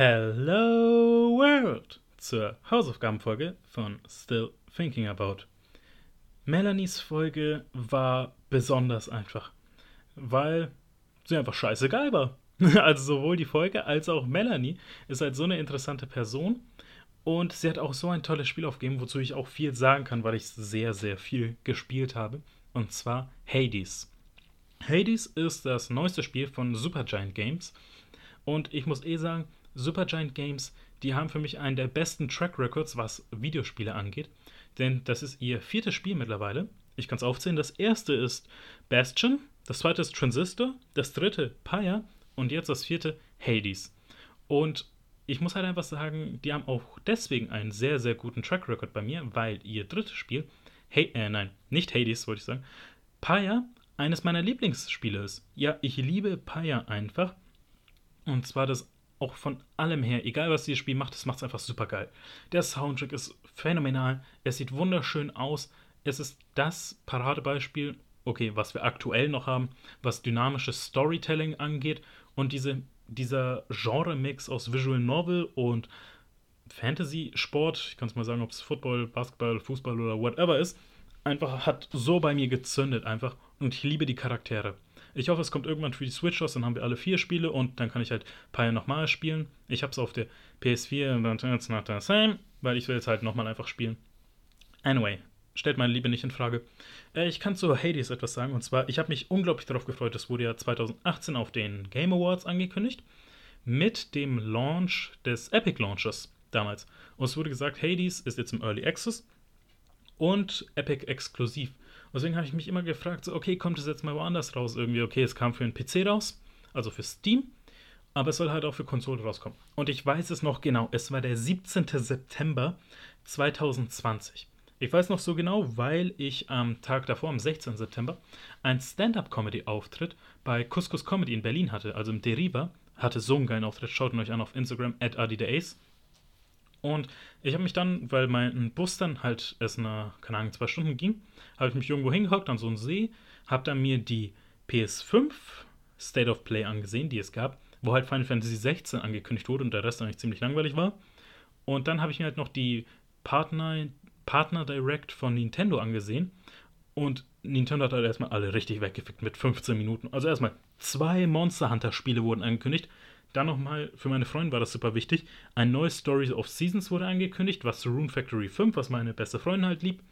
Hello World zur Hausaufgabenfolge von Still Thinking About. Melanies Folge war besonders einfach, weil sie einfach scheißegal war. Also sowohl die Folge als auch Melanie ist halt so eine interessante Person und sie hat auch so ein tolles Spiel aufgegeben, wozu ich auch viel sagen kann, weil ich sehr, sehr viel gespielt habe. Und zwar Hades. Hades ist das neueste Spiel von Supergiant Games. Und ich muss eh sagen, Supergiant Games, die haben für mich einen der besten Track Records, was Videospiele angeht. Denn das ist ihr viertes Spiel mittlerweile. Ich kann es aufzählen. Das erste ist Bastion, das zweite ist Transistor, das dritte Pyre und jetzt das vierte Hades. Und ich muss halt einfach sagen, die haben auch deswegen einen sehr, sehr guten Track Record bei mir, weil ihr drittes Spiel, hey, äh, nein, nicht Hades, wollte ich sagen, Pyre eines meiner Lieblingsspiele ist. Ja, ich liebe Pyre einfach. Und zwar das auch von allem her, egal was dieses Spiel macht, es macht es einfach super geil. Der Soundtrack ist phänomenal, es sieht wunderschön aus, es ist das Paradebeispiel, okay, was wir aktuell noch haben, was dynamisches Storytelling angeht und diese, dieser Genre-Mix aus Visual Novel und Fantasy-Sport, ich kann es mal sagen, ob es Football, Basketball, Fußball oder whatever ist, einfach hat so bei mir gezündet einfach und ich liebe die Charaktere. Ich hoffe, es kommt irgendwann für die Switch raus, dann haben wir alle vier Spiele und dann kann ich halt Pyre nochmal spielen. Ich habe es auf der PS4 und dann it's not the same, weil ich will jetzt halt nochmal einfach spielen. Anyway, stellt meine Liebe nicht in Frage. Äh, ich kann zu Hades etwas sagen und zwar, ich habe mich unglaublich darauf gefreut, das wurde ja 2018 auf den Game Awards angekündigt, mit dem Launch des Epic Launches damals. Und es wurde gesagt, Hades ist jetzt im Early Access und Epic exklusiv. Deswegen habe ich mich immer gefragt, so, okay, kommt es jetzt mal woanders raus? Irgendwie, okay, es kam für einen PC raus, also für Steam, aber es soll halt auch für Konsole rauskommen. Und ich weiß es noch genau, es war der 17. September 2020. Ich weiß noch so genau, weil ich am Tag davor, am 16. September, ein Stand-Up-Comedy-Auftritt bei Couscous Comedy in Berlin hatte, also im Deriva. Hatte so einen geilen Auftritt, schaut ihn euch an auf Instagram, at Ace. Und ich habe mich dann, weil mein Bus dann halt erst eine, keine Ahnung, zwei Stunden ging, habe ich mich irgendwo hingehockt an so einen See, habe dann mir die PS5 State of Play angesehen, die es gab, wo halt Final Fantasy 16 angekündigt wurde und der Rest eigentlich ziemlich langweilig war. Und dann habe ich mir halt noch die Partner, Partner Direct von Nintendo angesehen. Und Nintendo hat halt erstmal alle richtig weggefickt mit 15 Minuten. Also erstmal zwei Monster Hunter Spiele wurden angekündigt. Dann nochmal, für meine Freundin war das super wichtig, ein neues Story of Seasons wurde angekündigt, was zu Rune Factory 5, was meine beste Freundin halt liebt,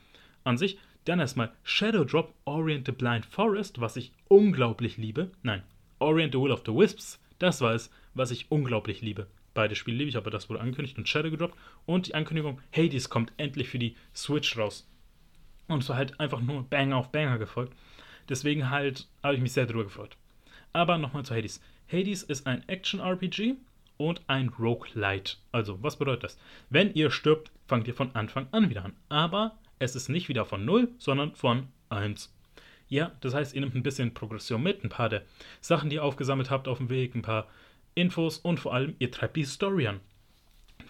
an sich. Dann erstmal Shadow Drop Orient the Blind Forest, was ich unglaublich liebe. Nein, Orient the Will of the Wisps, das war es, was ich unglaublich liebe. Beide Spiele liebe ich, aber das wurde angekündigt und Shadow gedroppt. Und die Ankündigung, Hades kommt endlich für die Switch raus. Und es war halt einfach nur Banger auf Banger gefolgt. Deswegen halt habe ich mich sehr drüber gefreut. Aber nochmal zu Hades. Hades ist ein Action-RPG und ein Roguelite. Also, was bedeutet das? Wenn ihr stirbt, fangt ihr von Anfang an wieder an. Aber es ist nicht wieder von 0, sondern von 1. Ja, das heißt, ihr nehmt ein bisschen Progression mit, ein paar der Sachen, die ihr aufgesammelt habt auf dem Weg, ein paar Infos und vor allem, ihr treibt die Story an.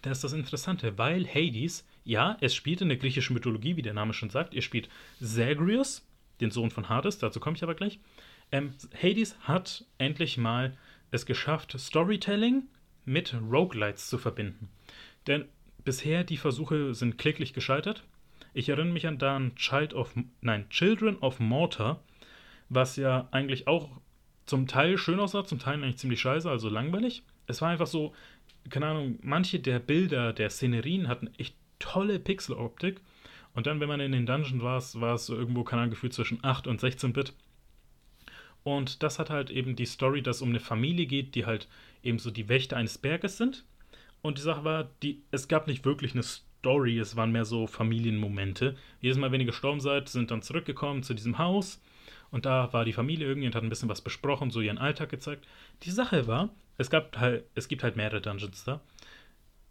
Das ist das Interessante, weil Hades, ja, es spielt in der griechischen Mythologie, wie der Name schon sagt. Ihr spielt Zagreus, den Sohn von Hades, dazu komme ich aber gleich. Ähm, Hades hat endlich mal es geschafft, Storytelling mit Roguelites zu verbinden. Denn bisher die Versuche sind kläglich gescheitert. Ich erinnere mich an da Child of, nein, Children of Mortar, was ja eigentlich auch zum Teil schön aussah, zum Teil eigentlich ziemlich scheiße, also langweilig. Es war einfach so, keine Ahnung, manche der Bilder, der Szenerien hatten echt tolle Pixeloptik. Und dann, wenn man in den Dungeon war, war es irgendwo, keine Ahnung, gefühlt zwischen 8 und 16 Bit. Und das hat halt eben die Story, dass es um eine Familie geht, die halt eben so die Wächter eines Berges sind. Und die Sache war, die, es gab nicht wirklich eine Story, es waren mehr so Familienmomente. Jedes Mal, wenn ihr gestorben seid, sind dann zurückgekommen zu diesem Haus. Und da war die Familie irgendwie und hat ein bisschen was besprochen, so ihren Alltag gezeigt. Die Sache war, es, gab halt, es gibt halt mehrere Dungeons da.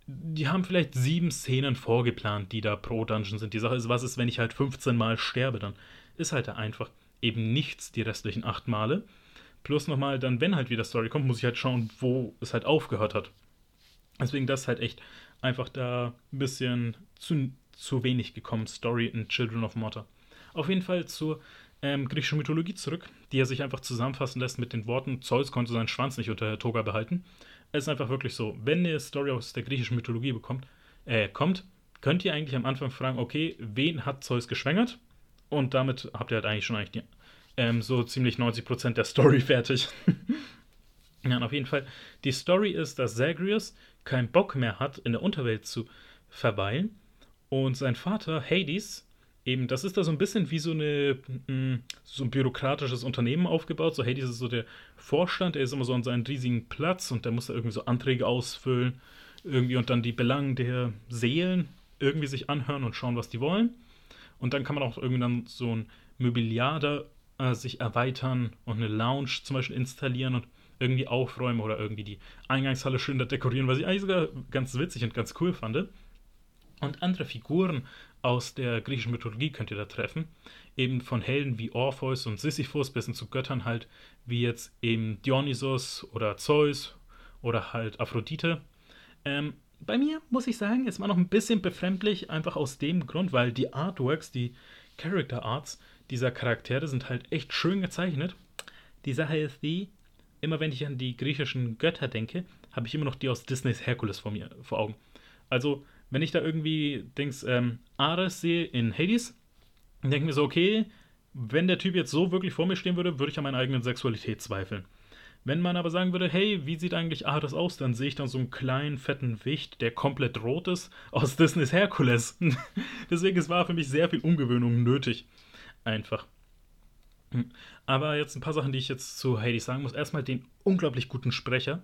Die haben vielleicht sieben Szenen vorgeplant, die da pro Dungeon sind. Die Sache ist, was ist, wenn ich halt 15 Mal sterbe? Dann ist halt einfach eben nichts die restlichen acht Male. Plus nochmal, dann, wenn halt wieder Story kommt, muss ich halt schauen, wo es halt aufgehört hat. Deswegen das halt echt einfach da ein bisschen zu, zu wenig gekommen, Story in Children of Mortar. Auf jeden Fall zur ähm, griechischen Mythologie zurück, die er sich einfach zusammenfassen lässt mit den Worten, Zeus konnte seinen Schwanz nicht unter der Toga behalten. es ist einfach wirklich so, wenn eine Story aus der griechischen Mythologie bekommt, äh, kommt, könnt ihr eigentlich am Anfang fragen, okay, wen hat Zeus geschwängert? Und damit habt ihr halt eigentlich schon eigentlich die, ähm, so ziemlich 90% der Story fertig. ja, auf jeden Fall, die Story ist, dass Zagreus keinen Bock mehr hat, in der Unterwelt zu verweilen. Und sein Vater, Hades, eben, das ist da so ein bisschen wie so, eine, mm, so ein bürokratisches Unternehmen aufgebaut. So Hades ist so der Vorstand, er ist immer so an seinem riesigen Platz und der muss da irgendwie so Anträge ausfüllen, irgendwie und dann die Belangen der Seelen irgendwie sich anhören und schauen, was die wollen. Und dann kann man auch irgendwann so ein Mobiliar da äh, sich erweitern und eine Lounge zum Beispiel installieren und irgendwie aufräumen oder irgendwie die Eingangshalle schön da dekorieren, was ich eigentlich sogar ganz witzig und ganz cool fand. Und andere Figuren aus der griechischen Mythologie könnt ihr da treffen. Eben von Helden wie Orpheus und Sisyphus bis hin zu Göttern halt, wie jetzt eben Dionysos oder Zeus oder halt Aphrodite. Ähm, bei mir muss ich sagen, ist man noch ein bisschen befremdlich, einfach aus dem Grund, weil die Artworks, die Character Arts dieser Charaktere sind halt echt schön gezeichnet. Die Sache ist die, immer wenn ich an die griechischen Götter denke, habe ich immer noch die aus Disneys Herkules vor mir vor Augen. Also, wenn ich da irgendwie denkst, ähm, Ares sehe in Hades, denke ich mir so, okay, wenn der Typ jetzt so wirklich vor mir stehen würde, würde ich an meiner eigenen Sexualität zweifeln. Wenn man aber sagen würde, hey, wie sieht eigentlich Ares aus, dann sehe ich dann so einen kleinen, fetten Wicht, der komplett rot ist, aus Disneys Herkules. Deswegen, es war für mich sehr viel Umgewöhnung nötig. Einfach. Aber jetzt ein paar Sachen, die ich jetzt zu Hades sagen muss. Erstmal den unglaublich guten Sprecher,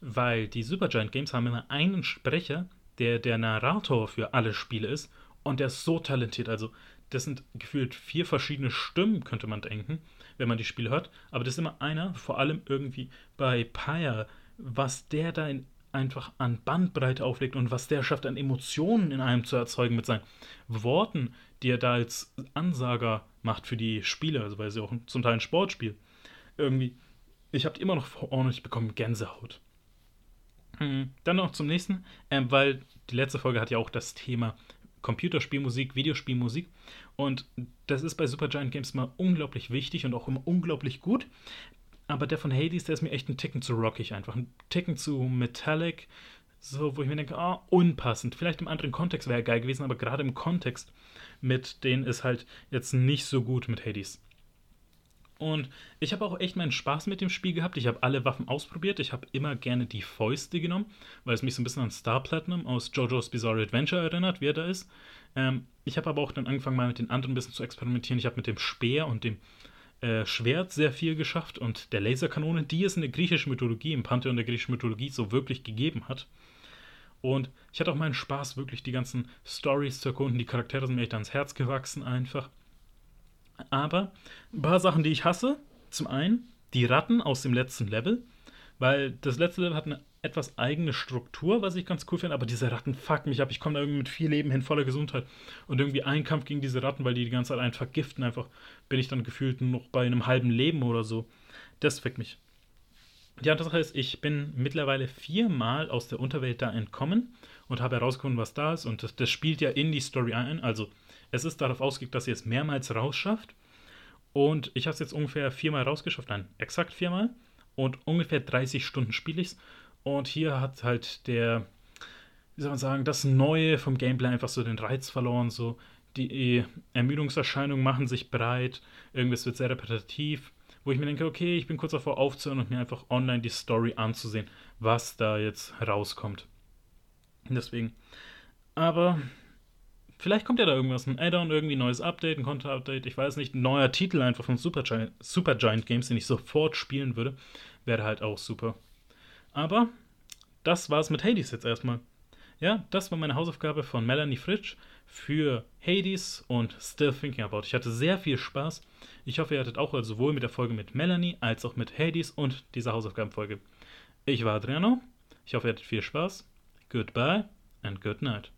weil die Supergiant Games haben immer einen Sprecher, der der Narrator für alle Spiele ist und der ist so talentiert. Also, das sind gefühlt vier verschiedene Stimmen, könnte man denken wenn man die Spiele hört. Aber das ist immer einer, vor allem irgendwie bei Pyre, was der da in, einfach an Bandbreite auflegt und was der schafft, an Emotionen in einem zu erzeugen mit seinen Worten, die er da als Ansager macht für die Spiele, also weil sie auch zum Teil ein Sportspiel. Irgendwie, ich habe immer noch vor Ohren und ich bekomme Gänsehaut. Hm, dann noch zum nächsten, ähm, weil die letzte Folge hat ja auch das Thema Computerspielmusik, Videospielmusik. Und das ist bei Supergiant Games mal unglaublich wichtig und auch immer unglaublich gut. Aber der von Hades, der ist mir echt ein Ticken zu rockig einfach. Ein Ticken zu metallic. So, wo ich mir denke, ah, unpassend. Vielleicht im anderen Kontext wäre er geil gewesen, aber gerade im Kontext mit denen ist halt jetzt nicht so gut mit Hades. Und ich habe auch echt meinen Spaß mit dem Spiel gehabt. Ich habe alle Waffen ausprobiert. Ich habe immer gerne die Fäuste genommen, weil es mich so ein bisschen an Star Platinum aus JoJo's Bizarre Adventure erinnert, wie er da ist. Ähm, ich habe aber auch dann angefangen, mal mit den anderen ein bisschen zu experimentieren. Ich habe mit dem Speer und dem äh, Schwert sehr viel geschafft und der Laserkanone, die es in der griechischen Mythologie, im Pantheon der griechischen Mythologie so wirklich gegeben hat. Und ich hatte auch meinen Spaß, wirklich die ganzen Stories zu erkunden. Die Charaktere sind mir echt ans Herz gewachsen einfach. Aber ein paar Sachen, die ich hasse. Zum einen die Ratten aus dem letzten Level, weil das letzte Level hat eine etwas eigene Struktur, was ich ganz cool finde, aber diese Ratten fucken mich ab. Ich komme da irgendwie mit vier Leben hin, voller Gesundheit. Und irgendwie ein Kampf gegen diese Ratten, weil die die ganze Zeit einen vergiften, einfach bin ich dann gefühlt noch bei einem halben Leben oder so. Das fickt mich. Die andere Sache ist, ich bin mittlerweile viermal aus der Unterwelt da entkommen und habe herausgefunden, was da ist. Und das, das spielt ja in die Story ein. Also es ist darauf ausgelegt, dass ihr es mehrmals rausschafft. Und ich habe es jetzt ungefähr viermal rausgeschafft. Nein, exakt viermal. Und ungefähr 30 Stunden spiele ich es. Und hier hat halt der, wie soll man sagen, das Neue vom Gameplay einfach so den Reiz verloren. So die Ermüdungserscheinungen machen sich breit. Irgendwas wird sehr repetitiv. Wo ich mir denke, okay, ich bin kurz davor aufzuhören und mir einfach online die Story anzusehen, was da jetzt rauskommt. Deswegen. Aber Vielleicht kommt ja da irgendwas, ein Add-on, irgendwie neues Update, ein Content-Update, ich weiß nicht, ein neuer Titel einfach von Supergiant, Supergiant Games, den ich sofort spielen würde, wäre halt auch super. Aber das war's mit Hades jetzt erstmal. Ja, das war meine Hausaufgabe von Melanie Fritsch für Hades und Still Thinking About. Ich hatte sehr viel Spaß. Ich hoffe, ihr hattet auch sowohl mit der Folge mit Melanie als auch mit Hades und dieser Hausaufgabenfolge. Ich war Adriano. Ich hoffe, ihr hattet viel Spaß. Goodbye and good night.